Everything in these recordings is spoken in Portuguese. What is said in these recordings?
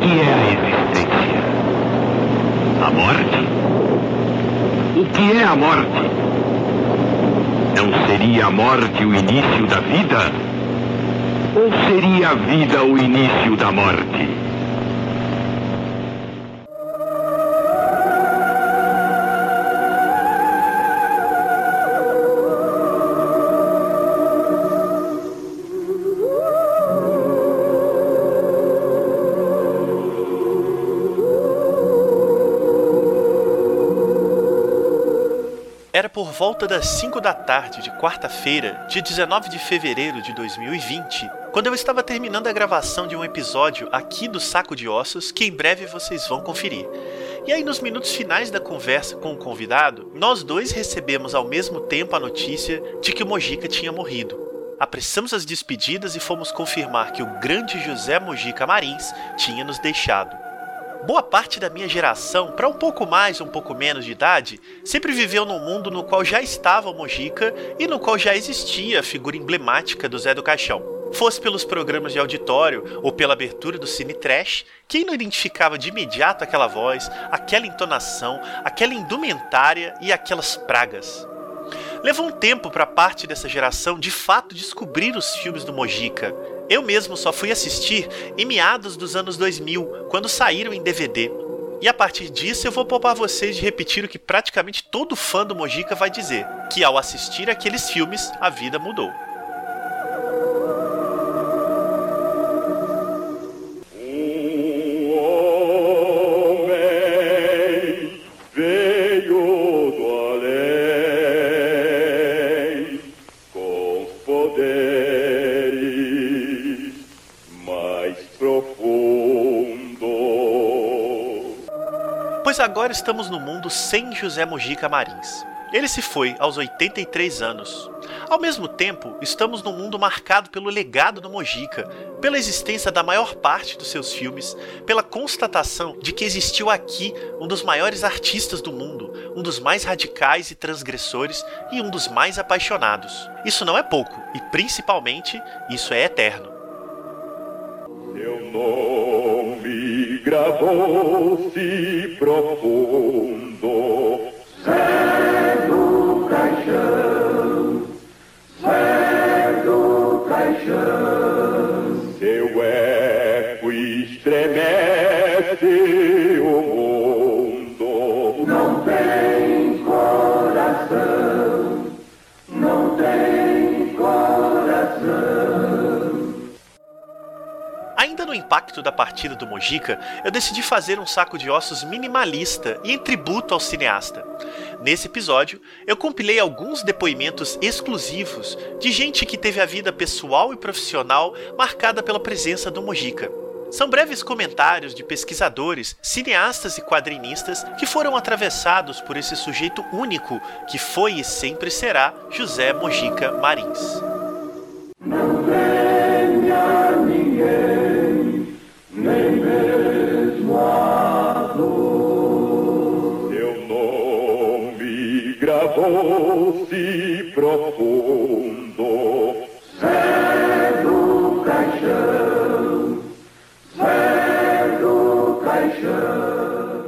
que é a existência? A morte? O que é a morte? Não seria a morte o início da vida? Ou seria a vida o início da morte? Por volta das 5 da tarde de quarta-feira, dia 19 de fevereiro de 2020, quando eu estava terminando a gravação de um episódio aqui do Saco de Ossos que em breve vocês vão conferir. E aí, nos minutos finais da conversa com o convidado, nós dois recebemos ao mesmo tempo a notícia de que o Mojica tinha morrido. Apressamos as despedidas e fomos confirmar que o grande José Mojica Marins tinha nos deixado boa parte da minha geração, para um pouco mais um pouco menos de idade, sempre viveu num mundo no qual já estava o Mojica e no qual já existia a figura emblemática do Zé do Caixão. Fosse pelos programas de auditório ou pela abertura do Cine Trash, quem não identificava de imediato aquela voz, aquela entonação, aquela indumentária e aquelas pragas? Levou um tempo para parte dessa geração de fato descobrir os filmes do Mojica, eu mesmo só fui assistir em meados dos anos 2000, quando saíram em DVD. E a partir disso eu vou poupar vocês de repetir o que praticamente todo fã do Mojica vai dizer, que ao assistir aqueles filmes a vida mudou. Agora estamos no mundo sem José Mojica Marins. Ele se foi aos 83 anos. Ao mesmo tempo, estamos num mundo marcado pelo legado do Mojica, pela existência da maior parte dos seus filmes, pela constatação de que existiu aqui um dos maiores artistas do mundo, um dos mais radicais e transgressores e um dos mais apaixonados. Isso não é pouco, e principalmente, isso é eterno. Nome gravou-se profundo. Impacto da partida do Mojica, eu decidi fazer um saco de ossos minimalista e em tributo ao cineasta. Nesse episódio, eu compilei alguns depoimentos exclusivos de gente que teve a vida pessoal e profissional marcada pela presença do Mojica. São breves comentários de pesquisadores, cineastas e quadrinistas que foram atravessados por esse sujeito único que foi e sempre será José Mojica Marins. Profundo. Zé do Caixão, Zé do Caixão.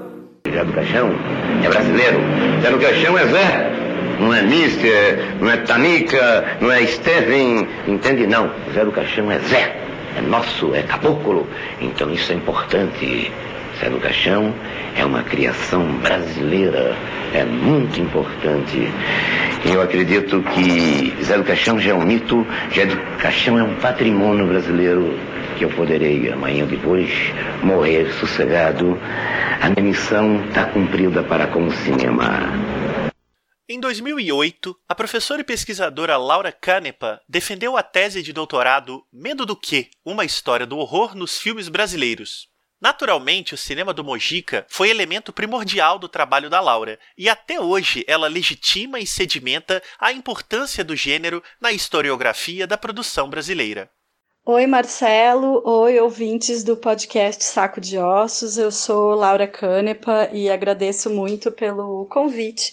Zé do Caixão é brasileiro. Zé do Caixão é Zé. Não é Mister, não é Tanica, não é Steven, entende? Não. Zé do Caixão é Zé é nosso, é caboclo. Então isso é importante. Zé do Caixão é uma criação brasileira, é muito importante. Eu acredito que Zé do Caixão já é um mito, Zé do Caixão é um patrimônio brasileiro que eu poderei amanhã depois morrer sossegado. A minha missão está cumprida para com o cinema. Em 2008, a professora e pesquisadora Laura Canepa defendeu a tese de doutorado Medo do Quê? Uma história do horror nos filmes brasileiros. Naturalmente, o cinema do Mojica foi elemento primordial do trabalho da Laura, e até hoje ela legitima e sedimenta a importância do gênero na historiografia da produção brasileira. Oi, Marcelo. Oi, ouvintes do podcast Saco de Ossos. Eu sou Laura Canepa e agradeço muito pelo convite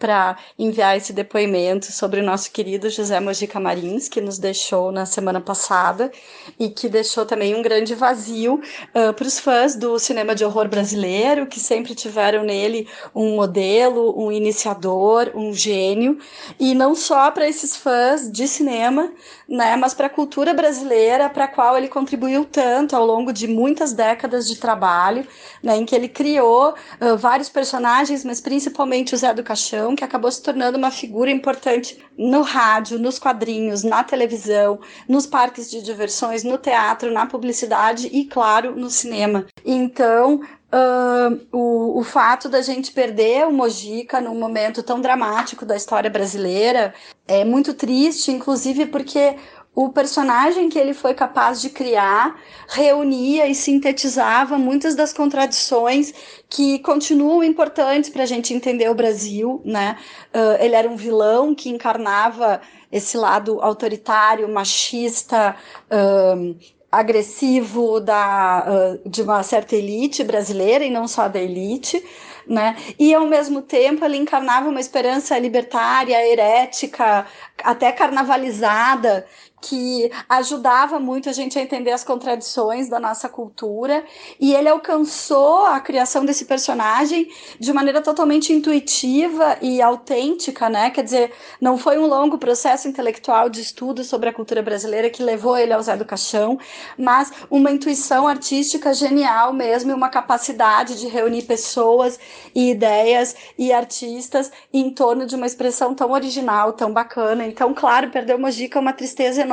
para enviar esse depoimento sobre o nosso querido José Mojica Marins, que nos deixou na semana passada e que deixou também um grande vazio uh, para os fãs do cinema de horror brasileiro, que sempre tiveram nele um modelo, um iniciador, um gênio, e não só para esses fãs de cinema, né, mas para a cultura brasileira, para a qual ele contribuiu tanto ao longo de muitas décadas de trabalho, né, em que ele criou uh, vários personagens, mas principalmente o Zé do Caixão, que acabou se tornando uma figura importante no rádio, nos quadrinhos, na televisão, nos parques de diversões, no teatro, na publicidade e, claro, no cinema. Então, Uh, o, o fato da gente perder o Mojica num momento tão dramático da história brasileira é muito triste, inclusive porque o personagem que ele foi capaz de criar reunia e sintetizava muitas das contradições que continuam importantes para a gente entender o Brasil, né? Uh, ele era um vilão que encarnava esse lado autoritário, machista, uh, agressivo da, uh, de uma certa elite brasileira e não só da elite, né? E ao mesmo tempo ele encarnava uma esperança libertária, herética, até carnavalizada, que ajudava muito a gente a entender as contradições da nossa cultura e ele alcançou a criação desse personagem de maneira totalmente intuitiva e autêntica, né? Quer dizer, não foi um longo processo intelectual de estudo sobre a cultura brasileira que levou ele ao Zé do Caixão, mas uma intuição artística genial mesmo e uma capacidade de reunir pessoas e ideias e artistas em torno de uma expressão tão original, tão bacana. Então, claro, perder o Mojica é uma tristeza enorme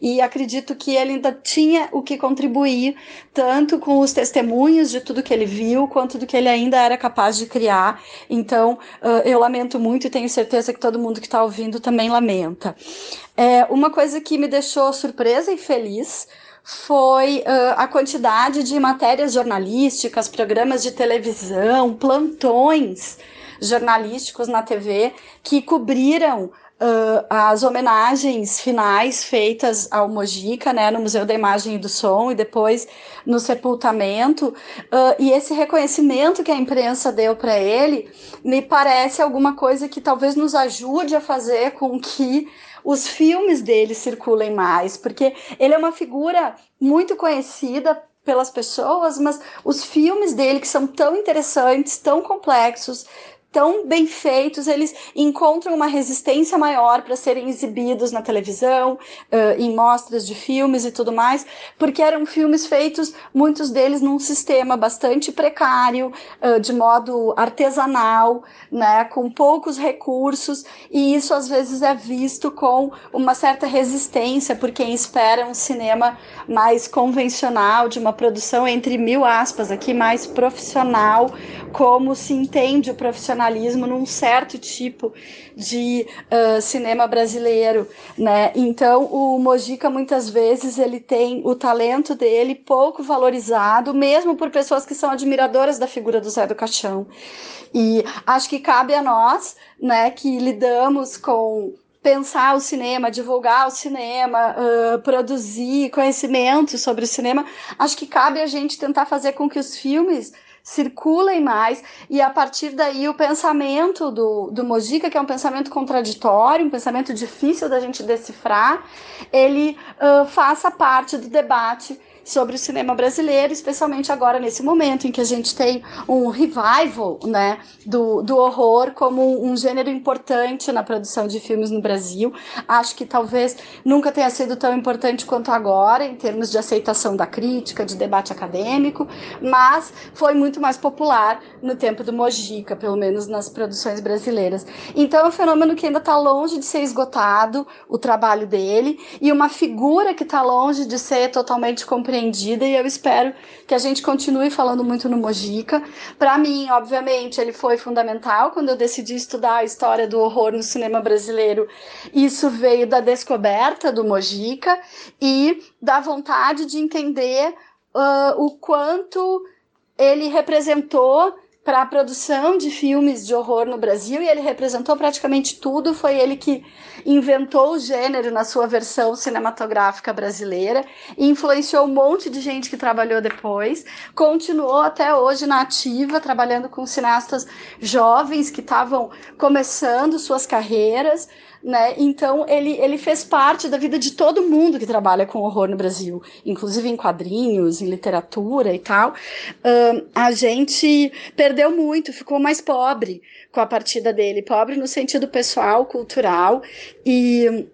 e acredito que ele ainda tinha o que contribuir, tanto com os testemunhos de tudo que ele viu, quanto do que ele ainda era capaz de criar. Então, eu lamento muito e tenho certeza que todo mundo que está ouvindo também lamenta. É, uma coisa que me deixou surpresa e feliz foi uh, a quantidade de matérias jornalísticas, programas de televisão, plantões jornalísticos na TV que cobriram uh, as homenagens finais feitas ao Mojica, né, no Museu da Imagem e do Som, e depois no sepultamento, uh, e esse reconhecimento que a imprensa deu para ele, me parece alguma coisa que talvez nos ajude a fazer com que os filmes dele circulem mais, porque ele é uma figura muito conhecida pelas pessoas, mas os filmes dele que são tão interessantes, tão complexos, tão bem feitos, eles encontram uma resistência maior para serem exibidos na televisão, uh, em mostras de filmes e tudo mais, porque eram filmes feitos, muitos deles num sistema bastante precário, uh, de modo artesanal, né, com poucos recursos, e isso às vezes é visto com uma certa resistência por quem espera um cinema mais convencional, de uma produção entre mil aspas aqui, mais profissional, como se entende o profissionalismo num certo tipo de uh, cinema brasileiro, né? Então o Mojica muitas vezes ele tem o talento dele pouco valorizado, mesmo por pessoas que são admiradoras da figura do Zé do Caixão. E acho que cabe a nós, né, que lidamos com pensar o cinema, divulgar o cinema, uh, produzir conhecimento sobre o cinema, acho que cabe a gente tentar fazer com que os filmes circulem mais. E a partir daí o pensamento do, do Mojica, que é um pensamento contraditório, um pensamento difícil da gente decifrar, ele uh, faça parte do debate sobre o cinema brasileiro, especialmente agora nesse momento em que a gente tem um revival né, do, do horror como um gênero importante na produção de filmes no Brasil. Acho que talvez nunca tenha sido tão importante quanto agora, em termos de aceitação da crítica, de debate acadêmico, mas foi muito mais popular no tempo do Mojica, pelo menos nas produções brasileiras. Então é um fenômeno que ainda está longe de ser esgotado, o trabalho dele, e uma figura que está longe de ser totalmente compreendida compreendida e eu espero que a gente continue falando muito no Mojica. Para mim, obviamente, ele foi fundamental quando eu decidi estudar a história do horror no cinema brasileiro. Isso veio da descoberta do Mojica e da vontade de entender uh, o quanto ele representou para a produção de filmes de horror no Brasil e ele representou praticamente tudo. Foi ele que inventou o gênero na sua versão cinematográfica brasileira influenciou um monte de gente que trabalhou depois. Continuou até hoje na ativa, trabalhando com cineastas jovens que estavam começando suas carreiras né? Então ele, ele fez parte da vida de todo mundo que trabalha com horror no Brasil, inclusive em quadrinhos, em literatura e tal. A gente perdeu muito, ficou mais pobre com a partida dele, pobre no sentido pessoal, cultural e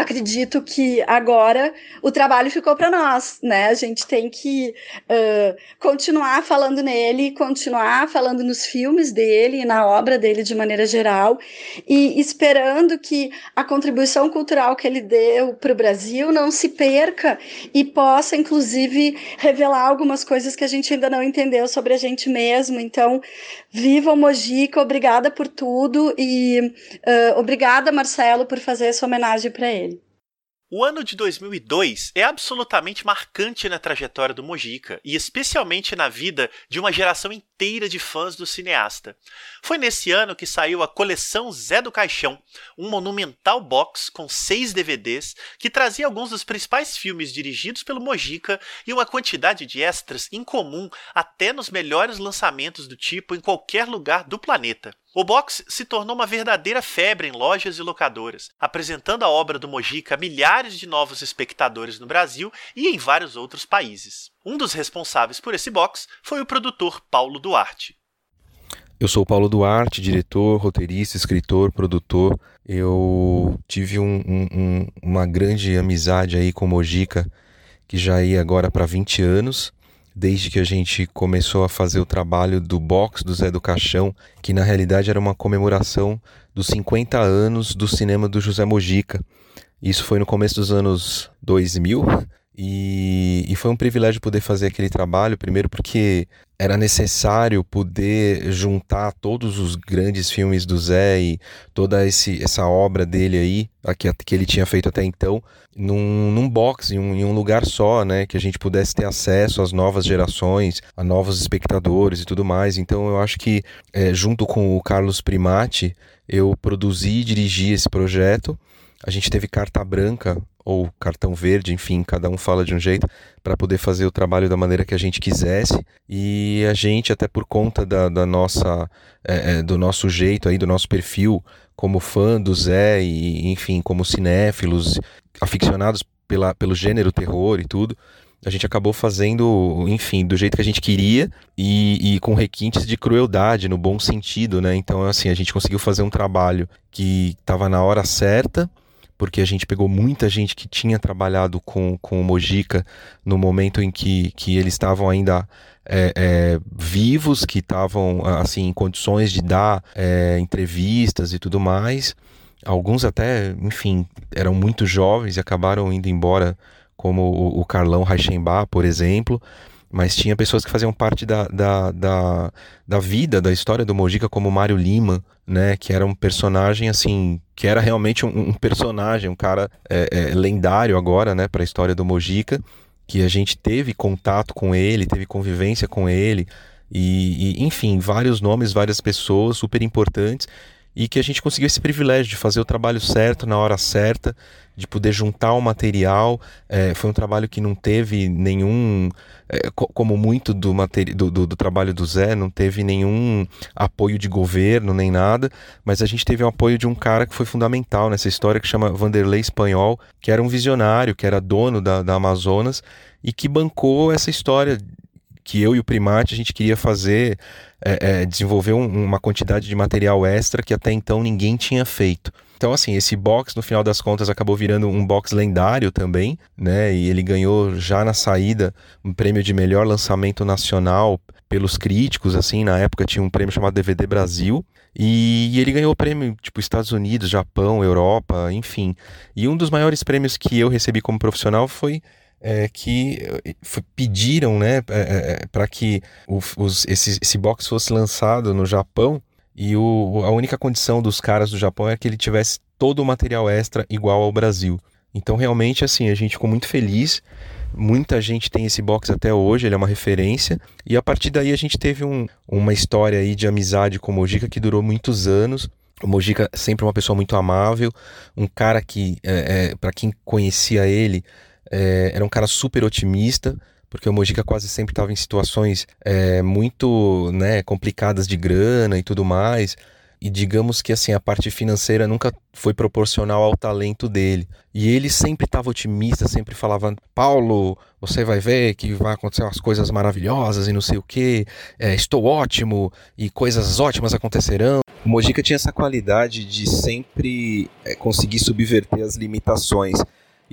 acredito que agora o trabalho ficou para nós, né? A gente tem que uh, continuar falando nele, continuar falando nos filmes dele e na obra dele de maneira geral, e esperando que a contribuição cultural que ele deu para o Brasil não se perca e possa, inclusive, revelar algumas coisas que a gente ainda não entendeu sobre a gente mesmo. Então, viva o Mojica, obrigada por tudo e uh, obrigada, Marcelo, por fazer essa homenagem para ele. O ano de 2002 é absolutamente marcante na trajetória do Mojica e especialmente na vida de uma geração inteira de fãs do cineasta. Foi nesse ano que saiu a coleção Zé do Caixão, um monumental box com seis DVDs que trazia alguns dos principais filmes dirigidos pelo Mojica e uma quantidade de extras incomum até nos melhores lançamentos do tipo em qualquer lugar do planeta. O box se tornou uma verdadeira febre em lojas e locadoras, apresentando a obra do Mojica a milhares de novos espectadores no Brasil e em vários outros países. Um dos responsáveis por esse box foi o produtor Paulo Duarte. Eu sou Paulo Duarte, diretor, roteirista, escritor, produtor. Eu tive um, um, uma grande amizade aí com Mojica, que já ia agora para 20 anos desde que a gente começou a fazer o trabalho do box do Zé do Caixão, que na realidade era uma comemoração dos 50 anos do cinema do José Mojica. Isso foi no começo dos anos 2000 e, e foi um privilégio poder fazer aquele trabalho, primeiro porque era necessário poder juntar todos os grandes filmes do Zé e toda esse, essa obra dele aí, a que, que ele tinha feito até então, num, num box, em um, em um lugar só, né? Que a gente pudesse ter acesso às novas gerações, a novos espectadores e tudo mais. Então eu acho que, é, junto com o Carlos Primati, eu produzi e dirigi esse projeto. A gente teve carta branca ou cartão verde, enfim, cada um fala de um jeito, para poder fazer o trabalho da maneira que a gente quisesse. E a gente, até por conta da, da nossa, é, é, do nosso jeito aí, do nosso perfil como fã do Zé e, enfim, como cinéfilos, aficionados pela, pelo gênero terror e tudo, a gente acabou fazendo, enfim, do jeito que a gente queria e, e, com requintes de crueldade, no bom sentido, né? Então, assim, a gente conseguiu fazer um trabalho que estava na hora certa, porque a gente pegou muita gente que tinha trabalhado com, com o Mojica no momento em que, que eles estavam ainda é, é, vivos, que estavam assim em condições de dar é, entrevistas e tudo mais. Alguns até, enfim, eram muito jovens e acabaram indo embora, como o, o Carlão Reichenbach, por exemplo mas tinha pessoas que faziam parte da, da, da, da, vida, da história do Mojica, como Mário Lima, né, que era um personagem assim, que era realmente um, um personagem, um cara é, é, lendário agora, né, para a história do Mojica, que a gente teve contato com ele, teve convivência com ele, e, e enfim, vários nomes, várias pessoas super importantes, e que a gente conseguiu esse privilégio de fazer o trabalho certo na hora certa, de poder juntar o material. É, foi um trabalho que não teve nenhum, é, como muito do, do, do, do, trabalho do Zé, não teve nenhum apoio de governo nem nada, mas a gente teve o apoio de um cara que foi fundamental nessa história, que chama Vanderlei Espanhol, que era um visionário, que era dono da, da Amazonas e que bancou essa história que eu e o Primate a gente queria fazer, é, é, desenvolver um, uma quantidade de material extra que até então ninguém tinha feito. Então, assim, esse box, no final das contas, acabou virando um box lendário também, né? E ele ganhou já na saída um prêmio de melhor lançamento nacional pelos críticos, assim, na época tinha um prêmio chamado DVD Brasil. E, ele ganhou prêmio, tipo, Estados Unidos, Japão, Europa, enfim. E um dos maiores prêmios que eu recebi como profissional foi é, que eh, pediram né, é, é, para que o, os, esse, esse box fosse lançado no Japão e o, a única condição dos caras do Japão é que ele tivesse todo o material extra igual ao Brasil. Então realmente assim a gente ficou muito feliz Muita gente tem esse box até hoje, ele é uma referência. E a partir daí a gente teve um, uma história aí de amizade com o Mojica que durou muitos anos. O Mojica sempre uma pessoa muito amável, um cara que, é, é, para quem conhecia ele, é, era um cara super otimista, porque o Mojica quase sempre estava em situações é, muito né, complicadas de grana e tudo mais e digamos que assim a parte financeira nunca foi proporcional ao talento dele. E ele sempre estava otimista, sempre falava: Paulo, você vai ver que vai acontecer umas coisas maravilhosas e não sei o que. É, estou ótimo e coisas ótimas acontecerão. O Mojica tinha essa qualidade de sempre é, conseguir subverter as limitações.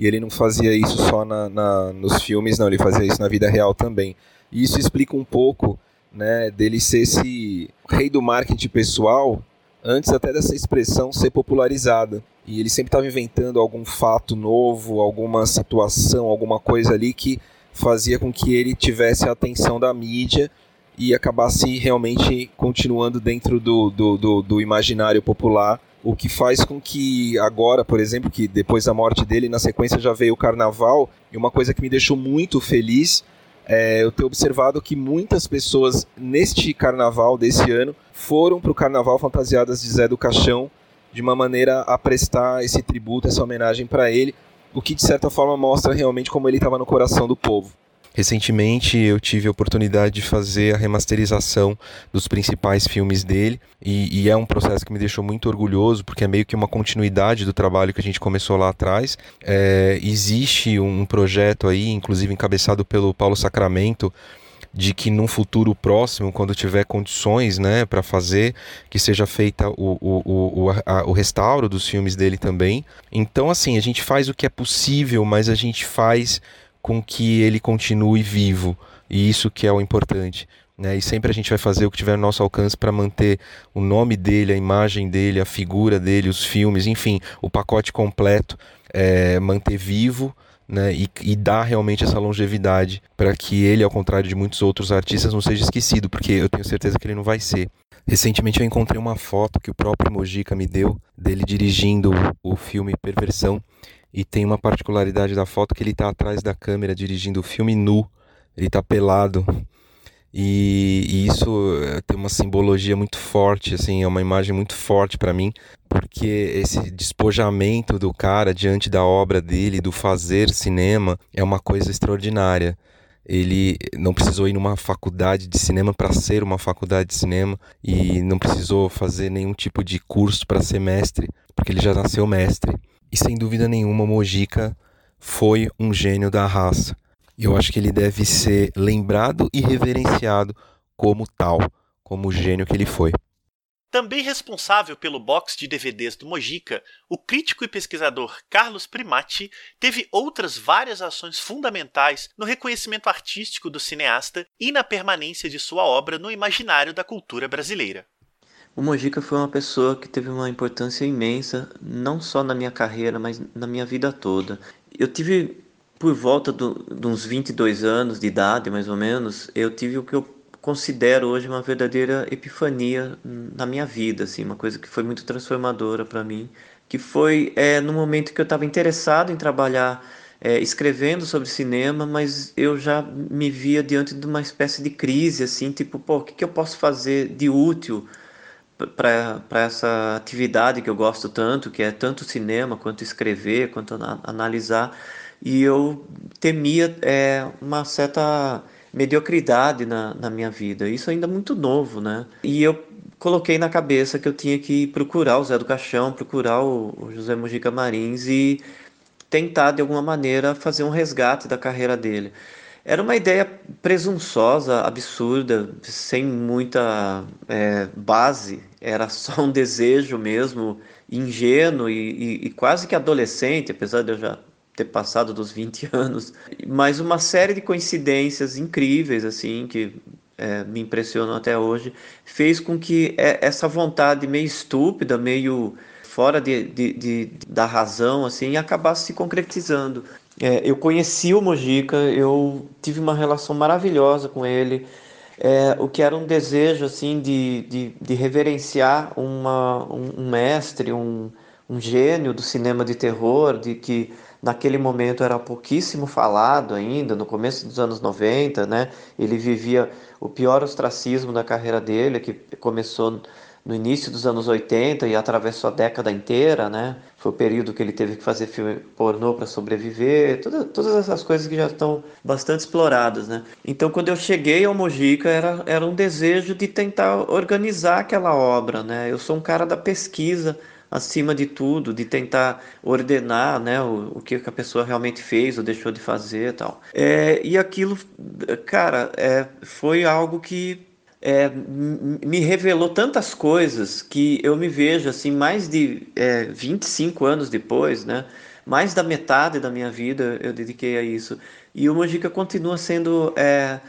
E ele não fazia isso só na, na, nos filmes, não, ele fazia isso na vida real também. E isso explica um pouco né, dele ser esse rei do marketing pessoal antes até dessa expressão ser popularizada. E ele sempre estava inventando algum fato novo, alguma situação, alguma coisa ali que fazia com que ele tivesse a atenção da mídia e acabasse realmente continuando dentro do, do, do, do imaginário popular o que faz com que agora, por exemplo, que depois da morte dele, na sequência já veio o carnaval, e uma coisa que me deixou muito feliz é, eu ter observado que muitas pessoas neste carnaval desse ano foram para o carnaval fantasiadas de Zé do Caixão de uma maneira a prestar esse tributo, essa homenagem para ele, o que de certa forma mostra realmente como ele estava no coração do povo. Recentemente eu tive a oportunidade de fazer a remasterização dos principais filmes dele e, e, é um processo que me deixou muito orgulhoso porque é meio que uma continuidade do trabalho que a gente começou lá atrás. É, existe um projeto aí, inclusive encabeçado pelo Paulo Sacramento, de que num futuro próximo, quando tiver condições né, para fazer, que seja feita o, o, o, a, o restauro dos filmes dele também. Então, assim, a gente faz o que é possível, mas a gente faz com que ele continue vivo. E isso que é o importante. Né? E sempre a gente vai fazer o que tiver no nosso alcance para manter o nome dele, a imagem dele, a figura dele, os filmes, enfim, o pacote completo, é, manter vivo. Né, e, e dar realmente essa longevidade para que ele, ao contrário de muitos outros artistas, não seja esquecido, porque eu tenho certeza que ele não vai ser. Recentemente eu encontrei uma foto que o próprio Mojica me deu dele dirigindo o filme Perversão e tem uma particularidade da foto que ele está atrás da câmera dirigindo o filme nu. Ele está pelado. E, e, isso eh, tem uma simbologia muito forte, assim, é uma imagem muito forte para mim, porque esse despojamento do cara diante da obra dele, do fazer cinema, é uma coisa extraordinária. Ele não precisou ir numa faculdade de cinema para ser uma faculdade de cinema e não precisou fazer nenhum tipo de curso para ser mestre, porque ele já nasceu mestre. E sem dúvida nenhuma, Mojica foi um gênio da raça. E eu acho que ele deve ser lembrado e reverenciado como tal, como o gênio que ele foi. Também responsável pelo box de DVDs do Mojica, o crítico e pesquisador Carlos Primati teve outras várias ações fundamentais no reconhecimento artístico do cineasta e na permanência de sua obra no imaginário da cultura brasileira. O Mojica foi uma pessoa que teve uma importância imensa, não só na minha carreira, mas na minha vida toda. Eu tive, por volta do, de uns 22 anos de idade, mais ou menos, eu tive o que eu considero hoje uma verdadeira epifania na minha vida, assim, uma coisa que foi muito transformadora para mim, que foi é, no momento que eu estava interessado em trabalhar é, escrevendo sobre cinema, mas eu já me via diante de uma espécie de crise, assim, tipo, pô, o que, que eu posso fazer de útil para essa atividade que eu gosto tanto, que é tanto cinema quanto escrever, quanto analisar, e eu temia é, uma certa mediocridade na, na minha vida. Isso ainda muito novo, né? E eu coloquei na cabeça que eu tinha que procurar o Zé do Caixão, procurar o, o José Mujica Marins e tentar de alguma maneira fazer um resgate da carreira dele. Era uma ideia presunçosa, absurda, sem muita é, base, era só um desejo mesmo, ingênuo e, e, e, quase que adolescente, apesar de eu já ter passado dos 20 anos. Mas uma série de coincidências incríveis, assim, que é, me impressionam até hoje, fez com que é, essa vontade meio estúpida, meio fora de, de, de, da razão, assim, acabasse se concretizando. É, eu conheci o Mojica, eu tive uma relação maravilhosa com ele, é, o que era um desejo assim de, de, de reverenciar uma, um, um mestre, um, um gênio do cinema de terror, de que naquele momento era pouquíssimo falado ainda, no começo dos anos 90, né? Ele vivia o pior ostracismo da carreira dele, que começou no início dos anos 80 e atravessou a década inteira, né? Foi o período que ele teve que fazer filme pornô para sobreviver, toda, todas essas coisas que já estão bastante exploradas, né? Então, quando eu cheguei ao Mojica, era, era um desejo de tentar organizar aquela obra, né? Eu sou um cara da pesquisa, acima de tudo, de tentar ordenar né, o, o que a pessoa realmente fez ou deixou de fazer e tal. É, e aquilo, cara, é, foi algo que é, me revelou tantas coisas que eu me vejo assim, mais de é, 25 anos depois, né? Mais da metade da minha vida eu dediquei a isso. E o Mojica continua sendo é,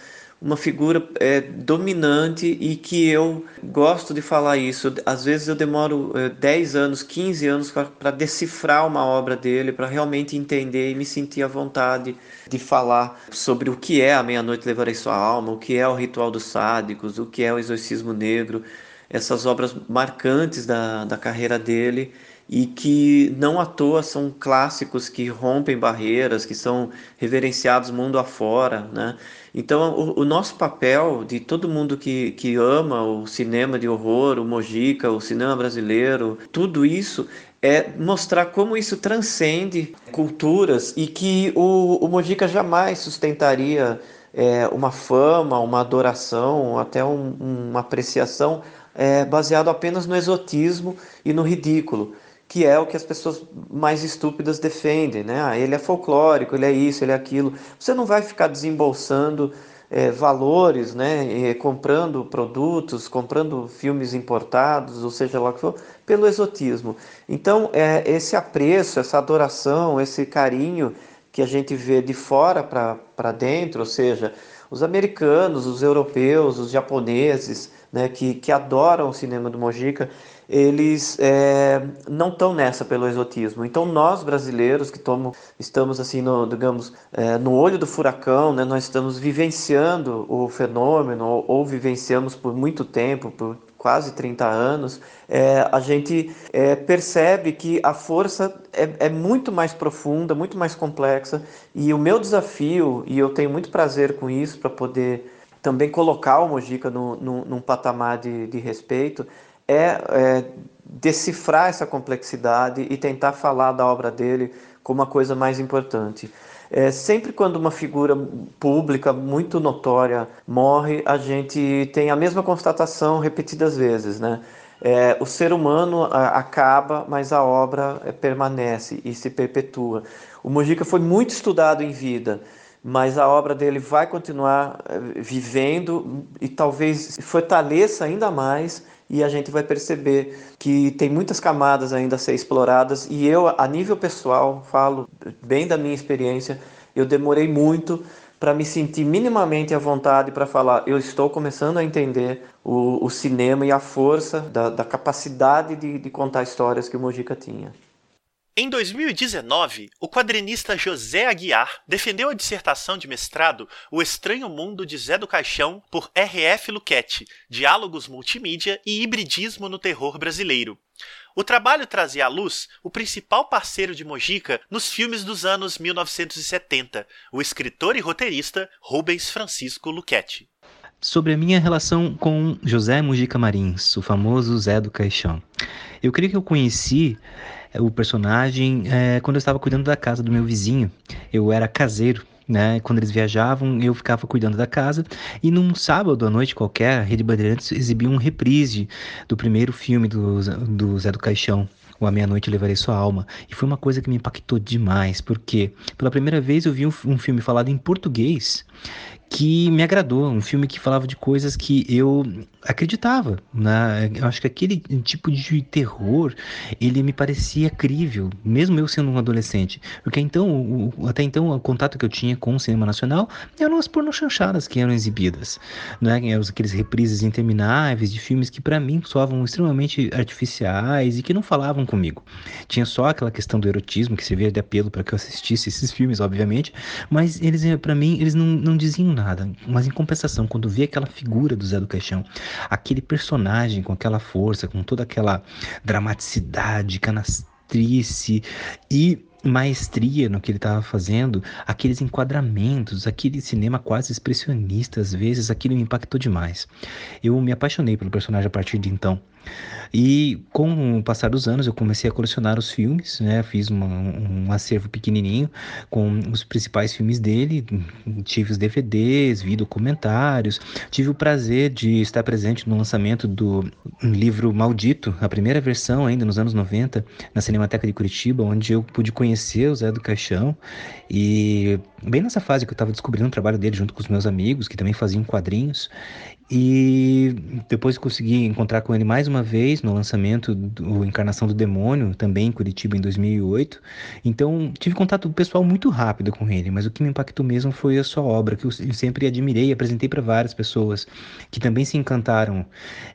uma figura é, dominante e que eu gosto de falar isso. Às vezes eu demoro é, 10 anos, 15 anos para decifrar uma obra dele, para realmente entender e me sentir à vontade de falar sobre o que é A Meia-Noite Levarei Sua Alma, o que é o Ritual dos Sádicos, o que é o Exorcismo Negro, essas obras marcantes da, da carreira dele e que não à toa são clássicos que rompem barreiras, que são reverenciados mundo afora, né? Então, o, o, nosso papel de todo mundo que, que ama o cinema de horror, o Mojica, o cinema brasileiro, tudo isso é mostrar como isso transcende culturas e que o, o Mojica jamais sustentaria é, uma fama, uma adoração, até um, uma apreciação é, baseado apenas no exotismo e no ridículo que é o que as pessoas mais estúpidas defendem, né? Ah, ele é folclórico, ele é isso, ele é aquilo. Você não vai ficar desembolsando é, valores, né? E comprando produtos, comprando filmes importados, ou seja lá o que for, pelo exotismo. Então, é, esse apreço, essa adoração, esse carinho que a gente vê de fora para dentro, ou seja, os americanos, os europeus, os japoneses, né, que, que adoram o cinema do Mojica, eles é, não estão nessa pelo exotismo. Então nós brasileiros que tomo, estamos assim no, digamos, é, no olho do furacão, né, nós estamos vivenciando o fenômeno ou, ou vivenciamos por muito tempo, por quase 30 anos, é, a gente é, percebe que a força é, é, muito mais profunda, muito mais complexa. E o meu desafio, e eu tenho muito prazer com isso, para poder também colocar o Mojica no, no, num patamar de, de respeito, é, é decifrar essa complexidade e tentar falar da obra dele como a coisa mais importante. É, sempre quando uma figura pública muito notória morre, a gente tem a mesma constatação repetidas vezes, né? É, o ser humano acaba, mas a obra é, permanece e se perpetua. O Mujica foi muito estudado em vida, mas a obra dele vai continuar é, vivendo e talvez fortaleça ainda mais e a gente vai perceber que tem muitas camadas ainda a ser exploradas. E eu a nível pessoal falo bem da minha experiência eu demorei muito para me sentir minimamente à vontade para falar eu estou começando a entender o, o cinema e a força da, da capacidade de, de contar histórias que o Mojica tinha em 2019, o quadrinista José Aguiar defendeu a dissertação de mestrado O Estranho Mundo de Zé do Caixão por R.F. Luquete, Diálogos Multimídia e Hibridismo no Terror Brasileiro. O trabalho trazia à luz o principal parceiro de Mojica nos filmes dos anos 1970, o escritor e roteirista Rubens Francisco Luquete. Sobre a minha relação com José Mujica Marins, o famoso Zé do Caixão. Eu creio que eu conheci o personagem é, quando eu estava cuidando da casa do meu vizinho. Eu era caseiro. Né? Quando eles viajavam, eu ficava cuidando da casa. E num sábado à noite qualquer, a Rede Bandeirantes exibia um reprise do primeiro filme do, do Zé do Caixão, o A Meia-Noite Levarei Sua Alma. E foi uma coisa que me impactou demais, porque pela primeira vez eu vi um, um filme falado em português que me agradou, um filme que falava de coisas que eu acreditava, né? Eu acho que aquele tipo de terror, ele me parecia crível, mesmo eu sendo um adolescente, porque então, o, até então, o contato que eu tinha com o cinema nacional eram as pornochanchadas que eram exibidas, né? Aqueles reprises intermináveis de filmes que para mim soavam extremamente artificiais e que não falavam comigo. Tinha só aquela questão do erotismo que servia de apelo para que eu assistisse esses filmes, obviamente, mas eles, para mim, eles não, não diziam nada nada. Mas em compensação, quando vi aquela figura do Zé do Caixão, aquele personagem com aquela força, com toda aquela dramaticidade, canastrice e maestria no que ele estava fazendo, aqueles enquadramentos, aquele cinema quase expressionista às vezes, aquilo me impactou demais. Eu me apaixonei pelo personagem a partir de então. E com o passar dos anos eu comecei a colecionar os filmes, né? Fiz uma, um acervo pequenininho com os principais filmes dele, tive os DVDs, vi documentários, tive o prazer de estar presente no lançamento do livro Maldito, a primeira versão ainda nos anos 90, na Cinemateca de Curitiba, onde eu pude conhecer o Zé do Caixão. E bem nessa fase que eu estava descobrindo o trabalho dele junto com os meus amigos, que também faziam quadrinhos, e depois consegui encontrar com ele mais uma vez no lançamento do Encarnação do Demônio, também em Curitiba em 2008. Então tive contato pessoal muito rápido com ele, mas o que me impactou mesmo foi a sua obra, que eu sempre admirei e apresentei para várias pessoas que também se encantaram,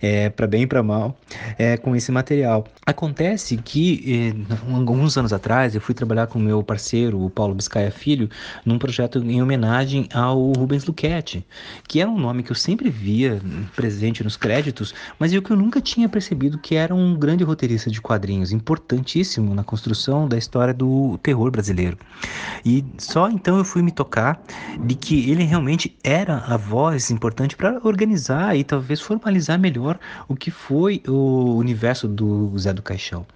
é, para bem e para mal, é, com esse material. Acontece que é, alguns anos atrás eu fui trabalhar com meu parceiro, o Paulo Biscaia Filho, num projeto em homenagem ao Rubens Luchetti, que é um nome que eu sempre via presente nos créditos, mas eu que eu nunca tinha percebido que era um grande roteirista de quadrinhos, importantíssimo na construção da história do terror brasileiro. E só então eu fui me tocar de que ele realmente era a voz importante para organizar e talvez formalizar melhor o que foi o universo do Zé do Caixão,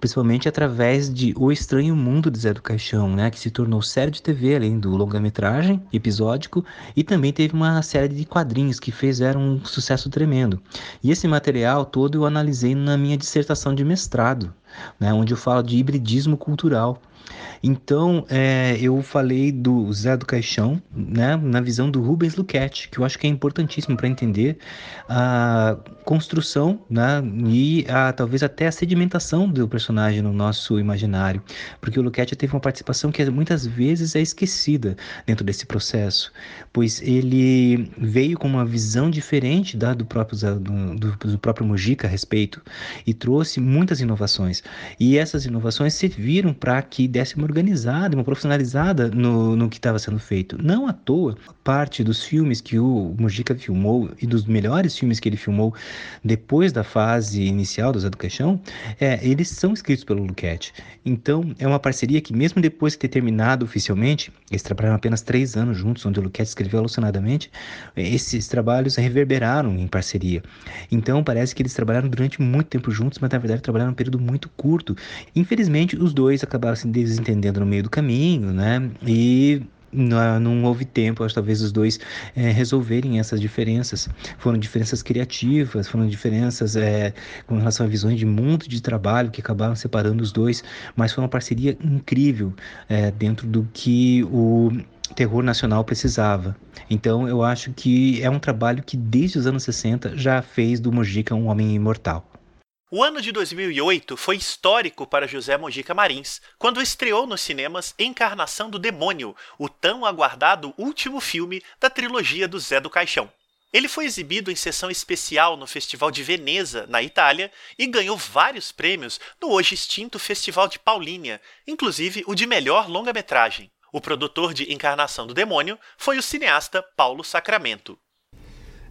principalmente através de O Estranho Mundo de Zé do Caixão, né, que se tornou série de TV além do longa-metragem episódico e também teve uma série de quadrinhos que fizeram um sucesso tremendo. E esse material todo eu analisei na minha dissertação de mestrado, né, onde eu falo de hibridismo cultural. Então, é, eu falei do Zé do Caixão, né, na visão do Rubens Luquete, que eu acho que é importantíssimo para entender a construção né, e a, talvez até a sedimentação do personagem no nosso imaginário, porque o Luquete teve uma participação que muitas vezes é esquecida dentro desse processo, pois ele veio com uma visão diferente da do próprio, do, do, do próprio Mujica a respeito e trouxe muitas inovações. E essas inovações serviram para que desse uma organizada, uma profissionalizada no, no que estava sendo feito. Não à toa, parte dos filmes que o Mujica filmou e dos melhores filmes que ele filmou depois da fase inicial do Zé do Caixão, é, eles são escritos pelo Luquete. Então, é uma parceria que, mesmo depois de ter terminado oficialmente, eles trabalharam apenas três anos juntos, onde o Luquete escreveu alucinadamente, esses trabalhos reverberaram em parceria. Então, parece que eles trabalharam durante muito tempo juntos, mas na verdade trabalharam um período muito curto. Infelizmente, os dois acabaram se desentendendo no meio do caminho, né? E não, não houve tempo, acho, talvez os dois é, resolverem essas diferenças. Foram diferenças criativas, foram diferenças é, com relação a visões de mundo de trabalho que acabaram separando os dois, mas foi uma parceria incrível é, dentro do que o terror nacional precisava. Então eu acho que é um trabalho que desde os anos 60 já fez do Mojica um homem imortal. O ano de 2008 foi histórico para José Mojica Marins, quando estreou nos cinemas Encarnação do Demônio, o tão aguardado último filme da trilogia do Zé do Caixão. Ele foi exibido em sessão especial no Festival de Veneza, na Itália, e ganhou vários prêmios no hoje extinto Festival de Paulínia, inclusive o de melhor longa-metragem. O produtor de Encarnação do Demônio foi o cineasta Paulo Sacramento.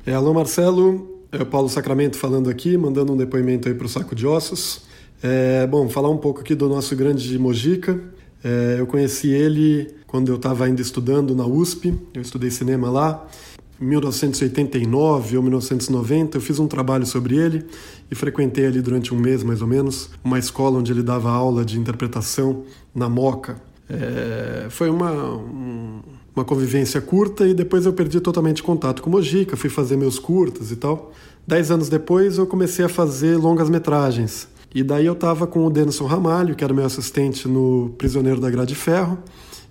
É, alô Marcelo, é o Paulo Sacramento falando aqui, mandando um depoimento aí para o Saco de Ossos. É, bom, falar um pouco aqui do nosso grande Mojica. É, eu conheci ele quando eu estava ainda estudando na USP, eu estudei cinema lá. Em 1989 ou 1990, eu fiz um trabalho sobre ele e frequentei ali durante um mês mais ou menos uma escola onde ele dava aula de interpretação na Moca. É, foi uma, um, uma convivência curta e depois eu perdi totalmente contato com Mojica, fui fazer meus curtas e tal. Dez anos depois eu comecei a fazer longas metragens. E daí eu estava com o Denison Ramalho, que era meu assistente no Prisioneiro da Grade Ferro.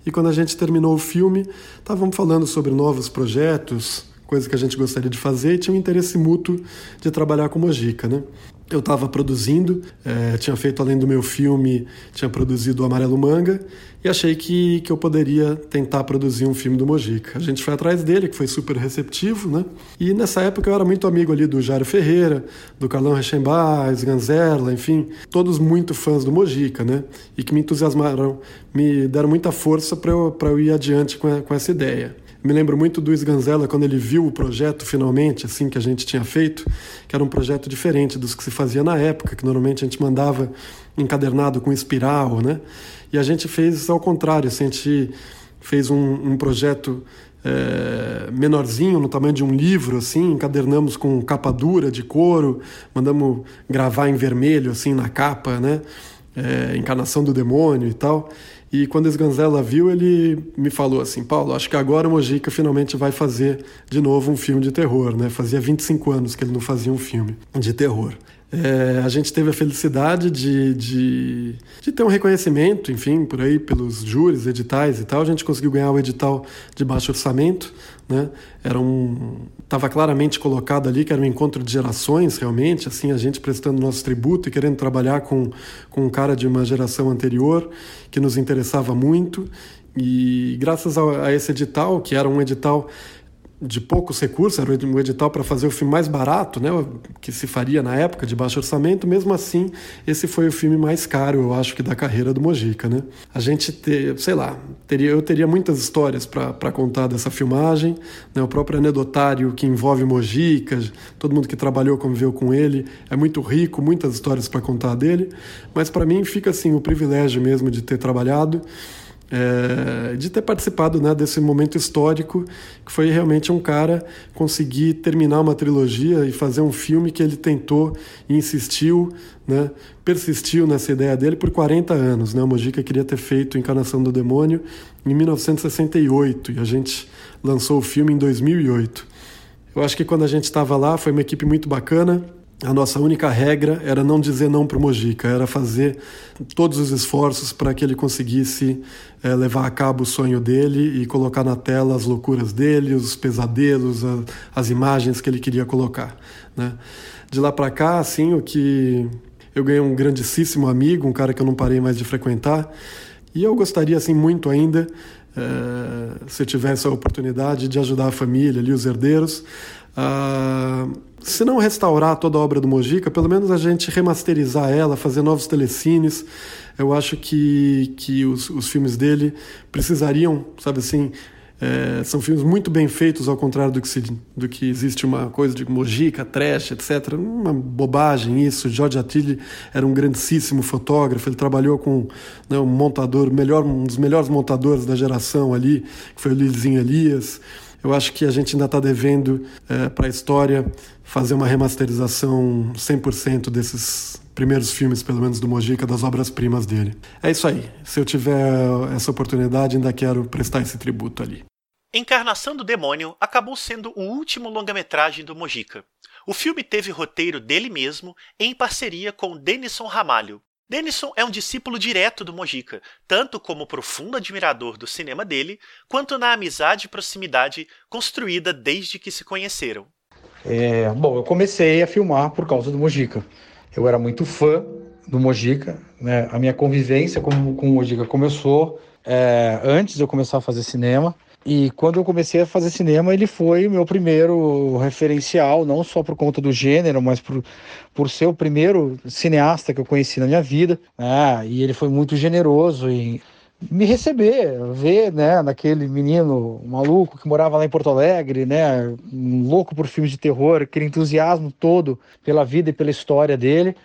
E quando a gente terminou o filme, estávamos falando sobre novos projetos, coisas que a gente gostaria de fazer e tinha um interesse mútuo de trabalhar com Mojica, né? Eu estava produzindo, é, tinha feito além do meu filme, tinha produzido o Amarelo Manga e achei que, que eu poderia tentar produzir um filme do Mojica. A gente foi atrás dele, que foi super receptivo, né? E nessa época eu era muito amigo ali do Jário Ferreira, do Carlão Reichenbach, Ganzerla, enfim, todos muito fãs do Mojica, né? E que me entusiasmaram, me deram muita força para eu, eu ir adiante com, com essa ideia. Me lembro muito do Sganzella quando ele viu o projeto finalmente, assim que a gente tinha feito, que era um projeto diferente dos que se fazia na época, que normalmente a gente mandava encadernado com espiral, né? E a gente fez ao contrário, assim, a gente fez um, um projeto é, menorzinho, no tamanho de um livro, assim, encadernamos com capa dura de couro, mandamos gravar em vermelho, assim, na capa, né? É, encarnação do demônio e tal. E quando o Sganzella viu, ele me falou assim: Paulo, acho que agora o Mojica finalmente vai fazer de novo um filme de terror, né? Fazia 25 anos que ele não fazia um filme de terror. É, a gente teve a felicidade de, de, de, ter um reconhecimento, enfim, por aí, pelos júris, editais e tal. A gente conseguiu ganhar o edital de baixo orçamento, né? Era um estava claramente colocado ali que era um encontro de gerações realmente, assim a gente prestando nosso tributo e querendo trabalhar com com um cara de uma geração anterior que nos interessava muito. E graças a, a esse edital que era um edital de poucos recursos, era um edital para fazer o filme mais barato, né, que se faria na época, de baixo orçamento, mesmo assim, esse foi o filme mais caro, eu acho que da carreira do Mojica, né? A gente, ter, sei lá, teria, eu teria muitas histórias para contar dessa filmagem, né, o próprio anedotário que envolve Mojica, todo mundo que trabalhou, conviveu com ele, é muito rico, muitas histórias para contar dele, mas para mim fica assim o privilégio mesmo de ter trabalhado é, de ter participado né, desse momento histórico, que foi realmente um cara conseguir terminar uma trilogia e fazer um filme que ele tentou e insistiu, né, persistiu nessa ideia dele por 40 anos. Né? O Mojica queria ter feito Encarnação do Demônio em 1968 e a gente lançou o filme em 2008. Eu acho que quando a gente estava lá foi uma equipe muito bacana a nossa única regra era não dizer não para o Mojica, era fazer todos os esforços para que ele conseguisse é, levar a cabo o sonho dele e colocar na tela as loucuras dele, os pesadelos, a, as imagens que ele queria colocar. Né? De lá para cá, assim, o que eu ganhei um grandíssimo amigo, um cara que eu não parei mais de frequentar, e eu gostaria assim muito ainda, é, se eu tivesse a oportunidade de ajudar a família ali, os herdeiros, a se não restaurar toda a obra do Mojica, pelo menos a gente remasterizar ela, fazer novos telecines. Eu acho que, que os, os filmes dele precisariam, sabe assim, é, são filmes muito bem feitos, ao contrário do que, se, do que existe uma coisa de Mojica, trash, etc. Uma bobagem isso. George Attilli era um grandíssimo fotógrafo, ele trabalhou com né, um montador, melhor, um dos melhores montadores da geração ali, que foi o Lilizinho Elias. Eu acho que a gente ainda está devendo é, para a história fazer uma remasterização 100% desses primeiros filmes, pelo menos do Mojica, das obras-primas dele. É isso aí. Se eu tiver essa oportunidade, ainda quero prestar esse tributo ali. Encarnação do Demônio acabou sendo o último longa-metragem do Mojica. O filme teve roteiro dele mesmo em parceria com Denison Ramalho, Denison é um discípulo direto do Mojica, tanto como profundo admirador do cinema dele, quanto na amizade e proximidade construída desde que se conheceram. É, bom, eu comecei a filmar por causa do Mojica. Eu era muito fã do Mojica, né? A minha convivência com, com o Mojica começou é, antes de eu começar a fazer cinema. E quando eu comecei a fazer cinema, ele foi o meu primeiro referencial, não só por conta do gênero, mas por, por ser o primeiro cineasta que eu conheci na minha vida. Né? E ele foi muito generoso em me receber, ver, né, naquele menino maluco que morava lá em Porto Alegre, né, um louco por filmes de terror, aquele entusiasmo todo pela vida e pela história dele,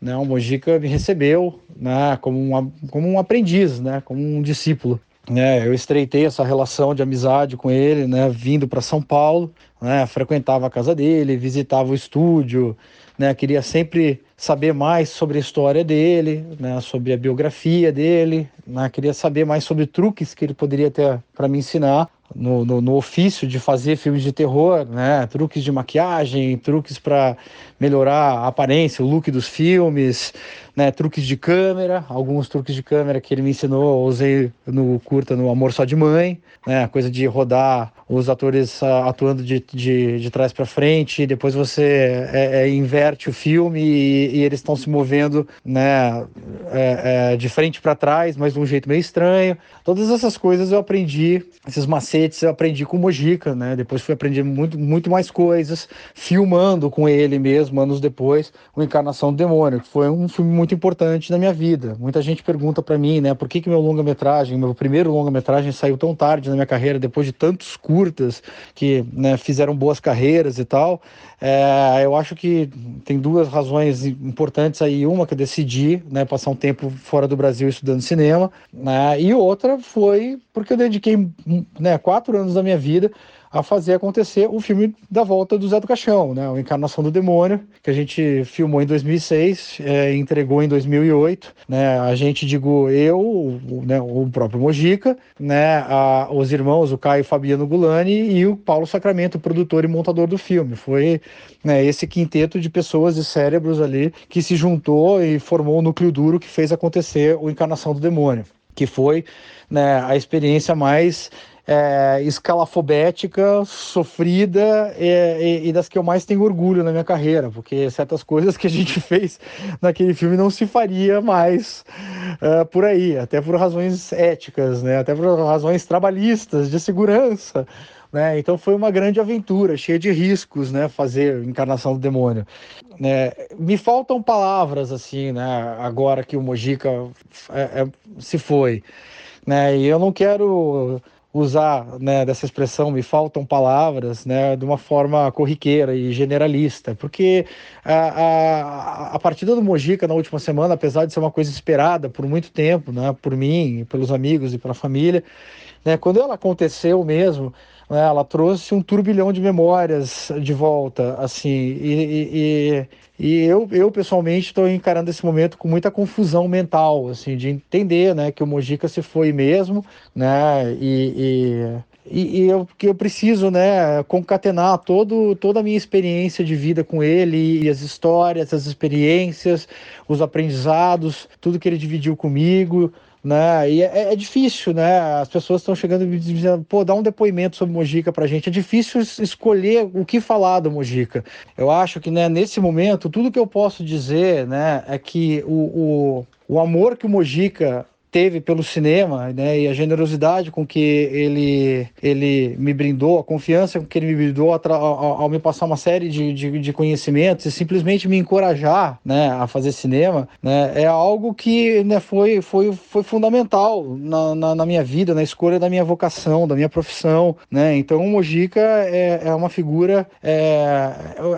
né, o Mojica me recebeu, né, como, uma, como um aprendiz, né, como um discípulo. Né, eu estreitei essa relação de amizade com ele, né, vindo para São Paulo, né, frequentava a casa dele, visitava o estúdio, né, queria sempre saber mais sobre a história dele, né, sobre a biografia dele, né, queria saber mais sobre truques que ele poderia ter para me ensinar no, no, no, ofício de fazer filmes de terror, né, truques de maquiagem, truques para melhorar a aparência, o look dos filmes, né, truques de câmera, alguns truques de câmera que ele me ensinou, usei no curta no Amor Só de Mãe, né, a coisa de rodar os atores uh, atuando de, de, de trás para frente, depois você é, é, inverte o filme e, e eles estão se movendo né, é, é de frente para trás, mas de um jeito meio estranho. Todas essas coisas eu aprendi, esses macetes eu aprendi com o Mojica, né? Depois fui aprender muito, muito mais coisas, filmando com ele mesmo, anos depois, o Encarnação do Demônio, que foi um filme muito importante na minha vida. Muita gente pergunta para mim, né, por que, que meu longa-metragem, meu primeiro longa-metragem saiu tão tarde na minha carreira, depois de tantos curtas que né, fizeram boas carreiras e tal. É, eu acho que tem duas razões importantes aí. Uma que eu decidi né, passar um tempo fora do Brasil estudando cinema, né, e outra foi porque eu dediquei né, quatro anos da minha vida a fazer acontecer o filme da volta do Zé do Caixão, né? A Encarnação do Demônio, que a gente filmou em 2006, é, entregou em 2008, né? A gente, digo, eu, o, né, o próprio Mojica, né? A, os irmãos, o Caio Fabiano Gulani e o Paulo Sacramento, produtor e montador do filme. Foi né, esse quinteto de pessoas e cérebros ali que se juntou e formou o núcleo duro que fez acontecer o Encarnação do Demônio, que foi né, a experiência mais é, escalafobética, sofrida e, e, e, das que eu mais tenho orgulho na minha carreira, porque certas coisas que a gente fez naquele filme não se faria mais uh, por aí, até por razões éticas, né? até por razões trabalhistas, de segurança. Né? Então foi uma grande aventura, cheia de riscos, né? Fazer Encarnação do Demônio. Né? Me faltam palavras assim, né? Agora que o Mojica é, é, se foi, né? E eu não quero usar né, dessa expressão me faltam palavras né, de uma forma corriqueira e generalista, porque a, a, a partida do Mojica na última semana, apesar de ser uma coisa esperada por muito tempo, né, por mim, pelos amigos e pela família, né, quando ela aconteceu mesmo, né, ela trouxe um turbilhão de memórias de volta, assim, e, e, e eu, eu pessoalmente estou encarando esse momento com muita confusão mental, assim, de entender, né, que o Mojica se foi mesmo, né, e, e, e, e eu, que eu preciso, né, concatenar todo, toda a minha experiência de vida com ele e as histórias, as experiências, os aprendizados, tudo que ele dividiu comigo, né? E é, é, difícil, né? As pessoas estão chegando e dizendo, pô, dá um depoimento sobre Mojica pra gente. É difícil escolher o que falar do Mojica. Eu acho que, né, nesse momento, tudo que eu posso dizer, né, é que o, o, o amor que o Mojica teve pelo cinema, né, e a generosidade com que ele, ele me brindou, a confiança com que ele me brindou ao, ao, me passar uma série de, de, de, conhecimentos e simplesmente me encorajar, né, a fazer cinema, né, é algo que, né, foi, foi, foi fundamental na, na, na, minha vida, na escolha da minha vocação, da minha profissão, né, então o Mojica é, é uma figura, é,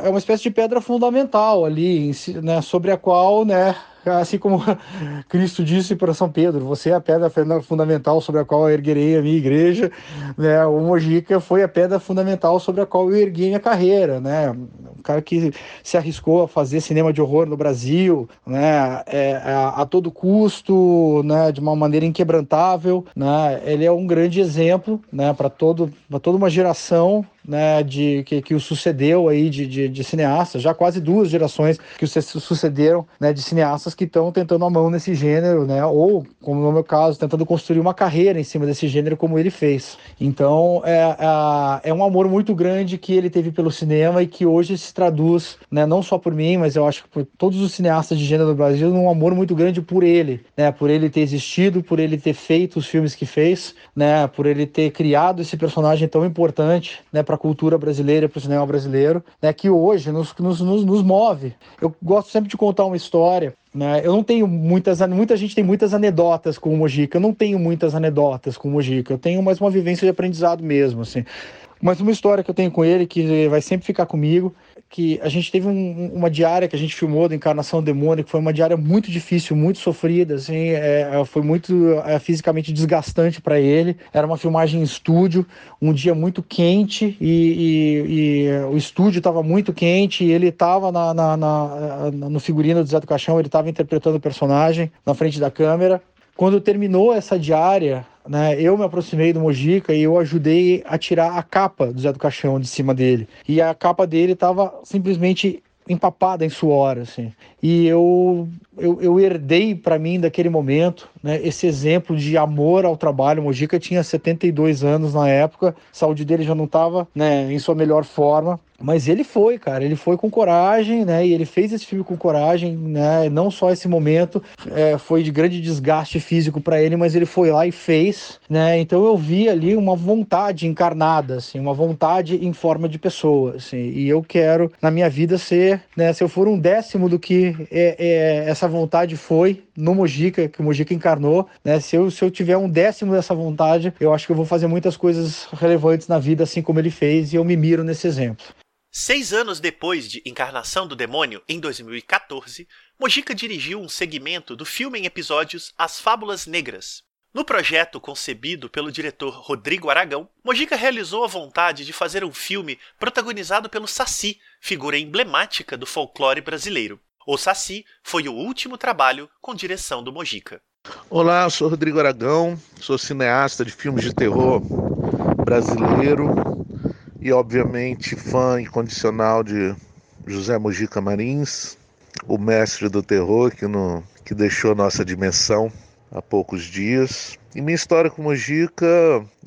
é uma espécie de pedra fundamental ali, né, sobre a qual, né, assim como Cristo disse para São Pedro, você é a pedra fundamental sobre a qual eu erguerei a minha igreja, né? O Mojica foi a pedra fundamental sobre a qual eu ergui minha carreira, né? Um cara que se arriscou a fazer cinema de horror no Brasil, né? É, a, a, todo custo, né? De uma maneira inquebrantável, né? Ele é um grande exemplo, né? Para todo, para toda uma geração né, de, que, que o sucedeu aí de, de, de, cineastas, já quase duas gerações que o sucederam né, de cineastas que estão tentando a mão nesse gênero, né, ou, como no meu caso, tentando construir uma carreira em cima desse gênero como ele fez. Então, é, é, é um amor muito grande que ele teve pelo cinema e que hoje se traduz, né, não só por mim, mas eu acho que por todos os cineastas de gênero do Brasil, num amor muito grande por ele, né, por ele ter existido, por ele ter feito os filmes que fez, né, por ele ter criado esse personagem tão importante, né, para a cultura brasileira, para o cinema brasileiro, né, que hoje nos, nos, nos, nos move. Eu gosto sempre de contar uma história né? Eu não tenho muitas. Muita gente tem muitas anedotas com o Mojica. Eu não tenho muitas anedotas com o Mojica. Eu tenho mais uma vivência de aprendizado mesmo. Assim. Mas uma história que eu tenho com ele que vai sempre ficar comigo que a gente teve um, uma diária que a gente filmou do Encarnação Demônio, que foi uma diária muito difícil, muito sofrida, assim, é, é foi muito é, fisicamente desgastante para ele. Era uma filmagem em estúdio, um dia muito quente e, e, e o estúdio estava muito quente e ele estava na, na, na, no figurino do Zé do Caixão, ele estava interpretando o personagem na frente da câmera. Quando terminou essa diária, né, eu me aproximei do Mojica e eu ajudei a tirar a capa do Zé do Caixão de cima dele. E a capa dele estava simplesmente empapada em suor, assim. E eu, eu, eu herdei para mim daquele momento, né, esse exemplo de amor ao trabalho. O Mojica tinha 72 anos na época, a saúde dele já não estava né, em sua melhor forma. Mas ele foi, cara, ele foi com coragem, né? E ele fez esse filme com coragem, né? Não só esse momento é, foi de grande desgaste físico para ele, mas ele foi lá e fez, né? Então eu vi ali uma vontade encarnada, assim, uma vontade em forma de pessoa, assim. E eu quero na minha vida ser, né? Se eu for um décimo do que é, é, essa vontade foi no Mojica, que o Mojica encarnou, né? Se eu, se eu tiver um décimo dessa vontade, eu acho que eu vou fazer muitas coisas relevantes na vida, assim como ele fez, e eu me miro nesse exemplo. Seis anos depois de Encarnação do Demônio, em 2014, Mojica dirigiu um segmento do filme em episódios As Fábulas Negras. No projeto concebido pelo diretor Rodrigo Aragão, Mojica realizou a vontade de fazer um filme protagonizado pelo Saci, figura emblemática do folclore brasileiro. O Saci foi o último trabalho com direção do Mojica. Olá, sou Rodrigo Aragão, sou cineasta de filmes de terror brasileiro e, obviamente, fã incondicional de José Mojica Marins, o mestre do terror que, no, que deixou nossa dimensão há poucos dias. E minha história com Mojica,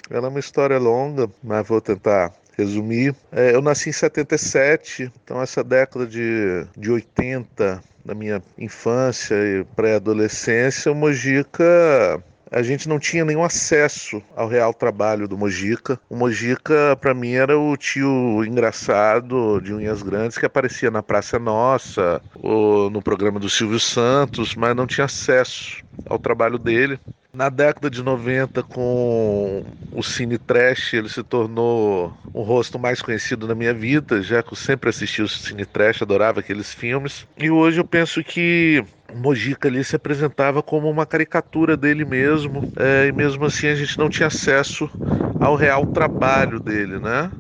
ela é uma história longa, mas vou tentar resumir. É, eu nasci em 77, então essa década de, de 80, da minha infância e pré-adolescência, o Mojica a gente não tinha nenhum acesso ao real trabalho do Mojica. O Mojica, para mim, era o tio engraçado de unhas grandes que aparecia na Praça Nossa ou no programa do Silvio Santos, mas não tinha acesso ao trabalho dele. Na década de 90, com o Cine Trash, ele se tornou o rosto mais conhecido na minha vida, já que eu sempre assisti o Cine Trash, adorava aqueles filmes. E hoje eu penso que Mojica ali se apresentava como uma caricatura dele mesmo, é, e mesmo assim a gente não tinha acesso ao real trabalho dele, né?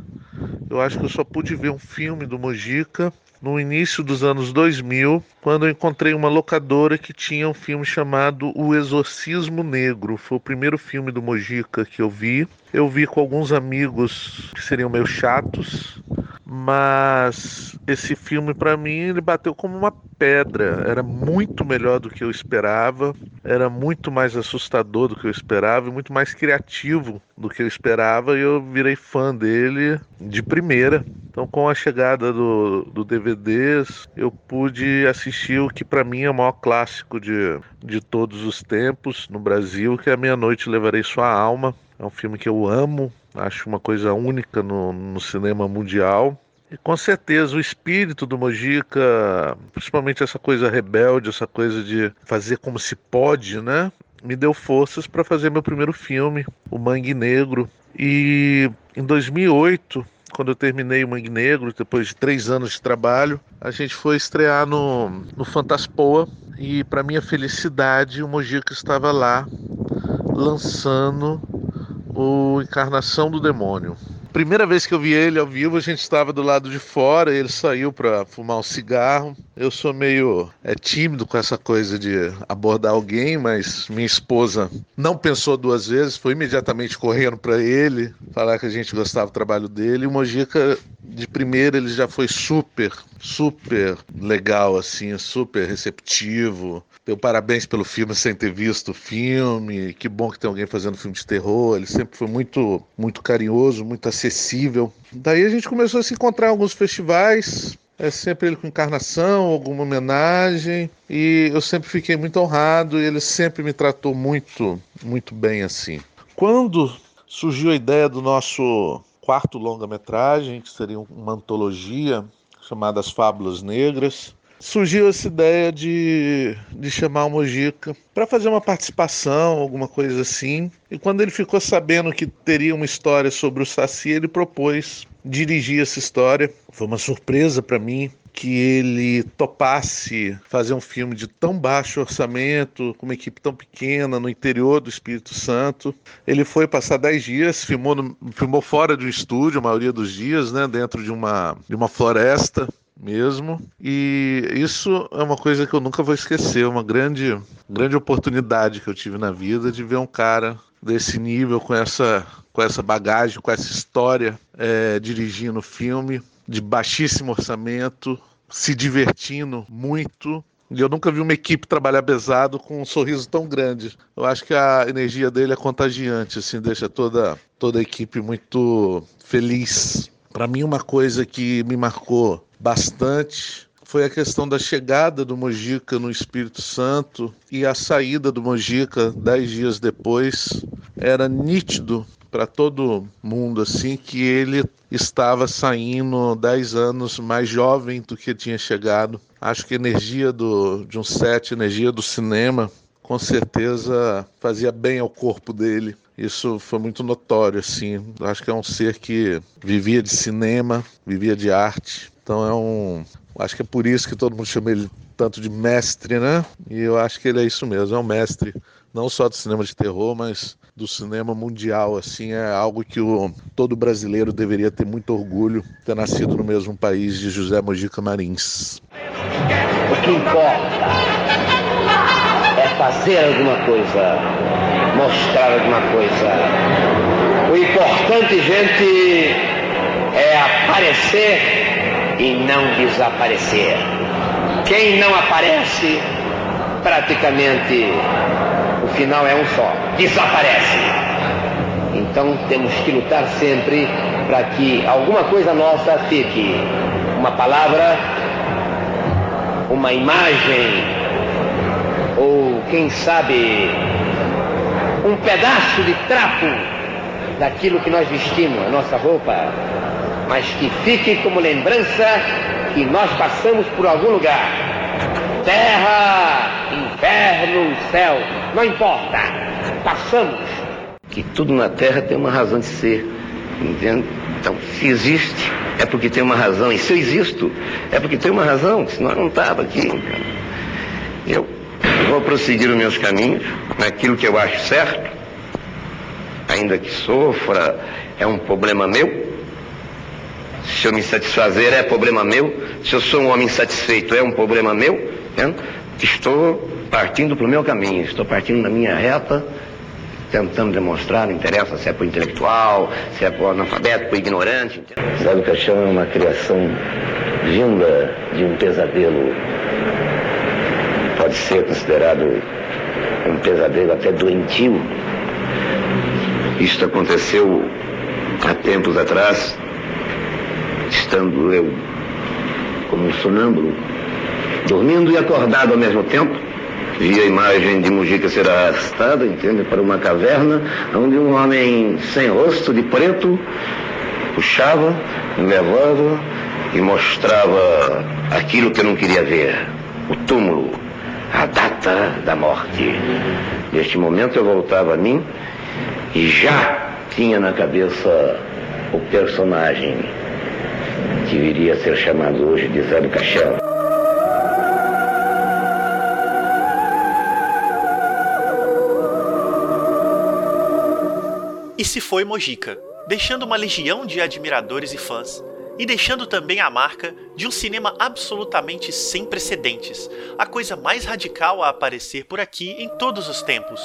Eu acho que eu só pude ver um filme do Mojica no início dos anos 2000, quando eu encontrei uma locadora que tinha um filme chamado O Exorcismo Negro. Foi o primeiro filme do Mojica que eu vi. Eu vi com alguns amigos que seriam meio chatos, mas esse filme para mim ele bateu como uma pedra. Era muito melhor do que eu esperava, era muito mais assustador do que eu esperava e muito mais criativo do que eu esperava e eu virei fã dele de primeira. Então, com a chegada do, do DVDs, eu pude assistir o que para mim é o maior clássico de, de todos os tempos no Brasil, que é A Meia Noite Levarei Sua Alma. É um filme que eu amo, acho uma coisa única no, no cinema mundial. E com certeza o espírito do Mojica, principalmente essa coisa rebelde, essa coisa de fazer como se pode, né? Me deu forças para fazer meu primeiro filme, O Mangue Negro. E em 2008, quando eu terminei o Mangue Negro, depois de três anos de trabalho, a gente foi estrear no, no Fantaspoa. E para minha felicidade, o Mojica estava lá lançando o Encarnação do Demônio. Primeira vez que eu vi ele ao vivo, a gente estava do lado de fora, ele saiu para fumar um cigarro. Eu sou meio é, tímido com essa coisa de abordar alguém, mas minha esposa não pensou duas vezes, foi imediatamente correndo para ele, falar que a gente gostava do trabalho dele. E o Mojica, de primeira, ele já foi super, super legal, assim, super receptivo. Deu parabéns pelo filme sem ter visto o filme. Que bom que tem alguém fazendo filme de terror. Ele sempre foi muito, muito carinhoso, muito acessível. Daí a gente começou a se encontrar em alguns festivais. É sempre ele com encarnação, alguma homenagem. E eu sempre fiquei muito honrado e ele sempre me tratou muito, muito bem assim. Quando surgiu a ideia do nosso quarto longa-metragem, que seria uma antologia chamada As Fábulas Negras, surgiu essa ideia de, de chamar o Mojica para fazer uma participação, alguma coisa assim. E quando ele ficou sabendo que teria uma história sobre o Saci, ele propôs dirigir essa história. Foi uma surpresa para mim que ele topasse fazer um filme de tão baixo orçamento, com uma equipe tão pequena, no interior do Espírito Santo. Ele foi passar dez dias, filmou, no, filmou fora do estúdio, a maioria dos dias, né, dentro de uma, de uma floresta mesmo. E isso é uma coisa que eu nunca vou esquecer, uma grande, grande oportunidade que eu tive na vida de ver um cara desse nível, com essa, com essa bagagem, com essa história, é, dirigindo filme de baixíssimo orçamento, se divertindo muito. E eu nunca vi uma equipe trabalhar pesado com um sorriso tão grande. Eu acho que a energia dele é contagiante, assim, deixa toda, toda a equipe muito feliz Para mim, uma coisa que me marcou bastante foi a questão da chegada do Mojica no Espírito Santo e a saída do Mojica dez dias depois. Era nítido para todo mundo assim que ele estava saindo dez anos mais jovem do que tinha chegado. Acho que a energia do, de um set, a energia do cinema, com certeza fazia bem ao corpo dele. Isso foi muito notório, assim. Acho que é um ser que vivia de cinema, vivia de arte. Então é um. Acho que é por isso que todo mundo chama ele tanto de mestre, né? E eu acho que ele é isso mesmo, é um mestre não só do cinema de terror, mas do cinema mundial, assim, é algo que o, todo brasileiro deveria ter muito orgulho ter nascido no mesmo país de José Mojica Marins. O que importa é fazer alguma coisa, mostrar alguma coisa. O importante, gente, é aparecer e não desaparecer. Quem não aparece, praticamente o final é um só: desaparece. Então temos que lutar sempre para que alguma coisa nossa fique. Uma palavra, uma imagem, ou quem sabe, um pedaço de trapo daquilo que nós vestimos, a nossa roupa, mas que fique como lembrança que nós passamos por algum lugar. Terra, inferno, céu, não importa, passamos. Que tudo na Terra tem uma razão de ser, entende? Então, se existe, é porque tem uma razão. E se eu existo, é porque tem uma razão, senão eu não estava aqui. Eu vou prosseguir os meus caminhos, naquilo que eu acho certo, ainda que sofra, é um problema meu. Se eu me satisfazer, é problema meu. Se eu sou um homem insatisfeito, é um problema meu. Entende? Estou partindo para o meu caminho, estou partindo da minha reta, tentando demonstrar, não interessa se é para o intelectual, se é para o analfabeto, para o ignorante. Sabe, o caixão é uma criação vinda de um pesadelo. Pode ser considerado um pesadelo até doentio. Isto aconteceu há tempos atrás, estando eu como um sonâmbulo, dormindo e acordado ao mesmo tempo, vi a imagem de Mujica ser arrastada, entende, para uma caverna, onde um homem sem rosto, de preto, puxava, levava e mostrava aquilo que eu não queria ver, o túmulo, a data da morte. Neste momento eu voltava a mim e já tinha na cabeça o personagem que viria a ser chamado hoje de Zé do Caixão. E se foi Mojica, deixando uma legião de admiradores e fãs, e deixando também a marca de um cinema absolutamente sem precedentes, a coisa mais radical a aparecer por aqui em todos os tempos.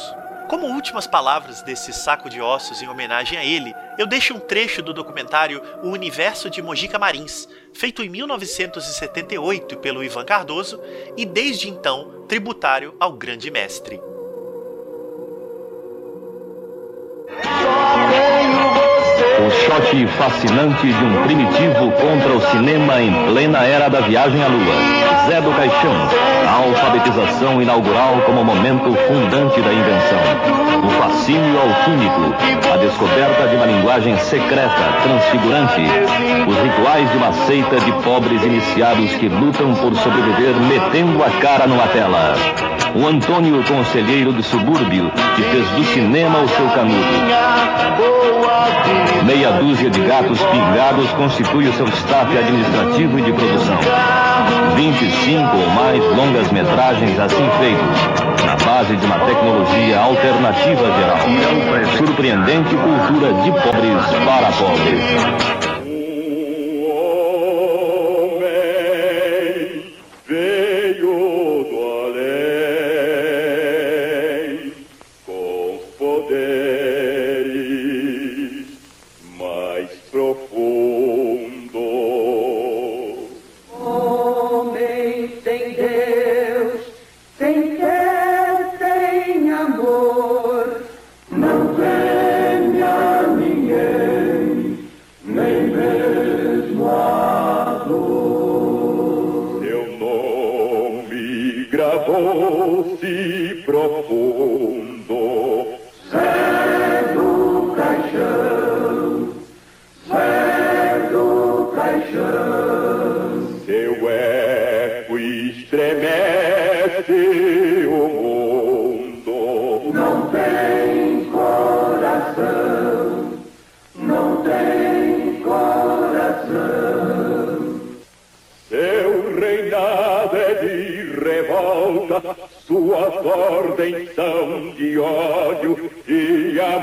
Como últimas palavras desse saco de ossos em homenagem a ele, eu deixo um trecho do documentário O Universo de Mojica Marins, feito em 1978 pelo Ivan Cardoso e desde então tributário ao grande mestre. Shot fascinante de um primitivo contra o cinema em plena era da viagem à lua. Zé do Caixão. A alfabetização inaugural como momento fundante da invenção. O fascínio alquímico. A descoberta de uma linguagem secreta, transfigurante. Os rituais de uma seita de pobres iniciados que lutam por sobreviver metendo a cara numa tela. O Antônio Conselheiro do Subúrbio, que fez do cinema o seu canudo. Meia dúzia de gatos pingados constitui o seu staff administrativo e de produção. 25 ou mais longas metragens assim feitos, na base de uma tecnologia alternativa geral. Surpreendente cultura de pobres para pobres. Ódio e a